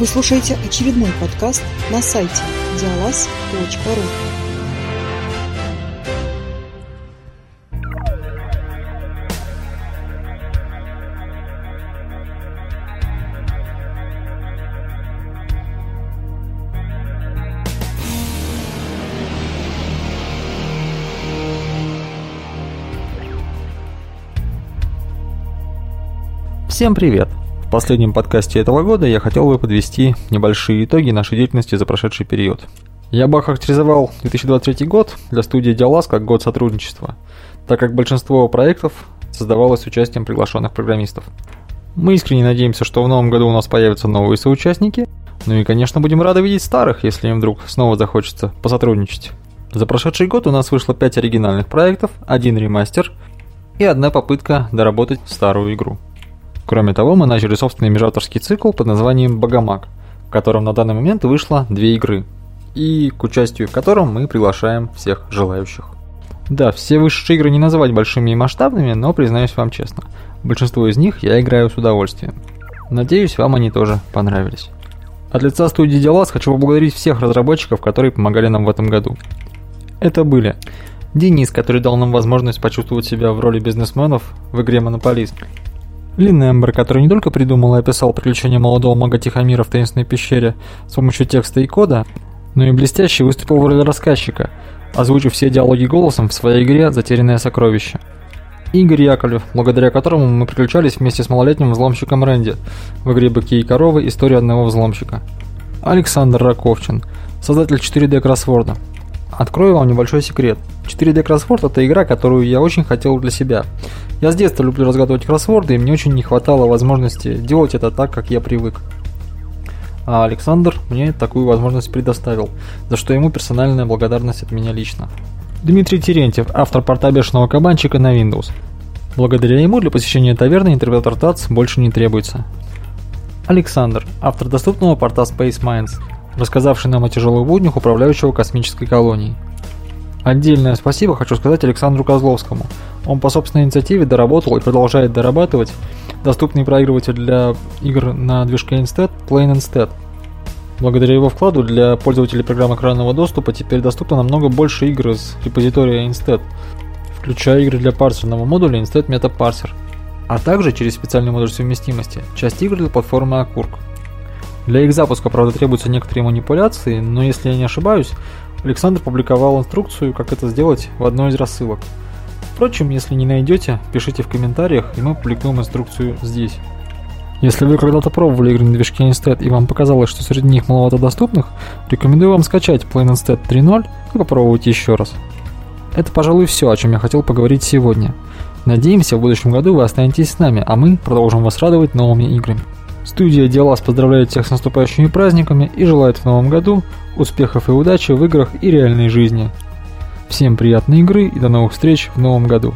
Вы слушаете очередной подкаст на сайте dialas.ru Всем привет! В последнем подкасте этого года я хотел бы подвести небольшие итоги нашей деятельности за прошедший период. Я бы охарактеризовал 2023 год для студии Диалас как год сотрудничества, так как большинство проектов создавалось с участием приглашенных программистов. Мы искренне надеемся, что в новом году у нас появятся новые соучастники, ну и, конечно, будем рады видеть старых, если им вдруг снова захочется посотрудничать. За прошедший год у нас вышло 5 оригинальных проектов, один ремастер и одна попытка доработать старую игру. Кроме того, мы начали собственный межавторский цикл под названием «Богомаг», в котором на данный момент вышло две игры, и к участию в котором мы приглашаем всех желающих. Да, все высшие игры не называть большими и масштабными, но признаюсь вам честно, большинство из них я играю с удовольствием. Надеюсь, вам они тоже понравились. От лица студии Делас хочу поблагодарить всех разработчиков, которые помогали нам в этом году. Это были Денис, который дал нам возможность почувствовать себя в роли бизнесменов в игре Монополист, Линембер, который не только придумал и описал приключения молодого мага Тихомира в таинственной пещере с помощью текста и кода, но и блестяще выступил в роли рассказчика, озвучив все диалоги голосом в своей игре «Затерянное сокровище». Игорь Яковлев, благодаря которому мы приключались вместе с малолетним взломщиком Рэнди в игре «Быки и коровы. История одного взломщика». Александр Раковчин, создатель 4D кроссворда. Открою вам небольшой секрет. 4D кроссворд это игра, которую я очень хотел для себя. Я с детства люблю разгадывать кроссворды, и мне очень не хватало возможности делать это так, как я привык. А Александр мне такую возможность предоставил, за что ему персональная благодарность от меня лично. Дмитрий Терентьев, автор порта бешеного кабанчика на Windows. Благодаря ему для посещения таверны интерпретатор ТАЦ больше не требуется. Александр, автор доступного порта Space Minds, рассказавший нам о тяжелых буднях управляющего космической колонией. Отдельное спасибо хочу сказать Александру Козловскому. Он по собственной инициативе доработал и продолжает дорабатывать доступный проигрыватель для игр на движке Instead Plain Instead. Благодаря его вкладу для пользователей программ экранного доступа теперь доступно намного больше игр из репозитория Instead, включая игры для парсерного модуля Instead Meta Parser, а также через специальный модуль совместимости, часть игр для платформы Akurk. Для их запуска, правда, требуются некоторые манипуляции, но если я не ошибаюсь, Александр публиковал инструкцию, как это сделать в одной из рассылок. Впрочем, если не найдете, пишите в комментариях, и мы публикуем инструкцию здесь. Если вы когда-то пробовали игры на движке Instead и вам показалось, что среди них маловато доступных, рекомендую вам скачать Plain Instead 3.0 и попробовать еще раз. Это, пожалуй, все, о чем я хотел поговорить сегодня. Надеемся, в будущем году вы останетесь с нами, а мы продолжим вас радовать новыми играми. Студия Диалас поздравляет всех с наступающими праздниками и желает в новом году успехов и удачи в играх и реальной жизни. Всем приятной игры и до новых встреч в новом году.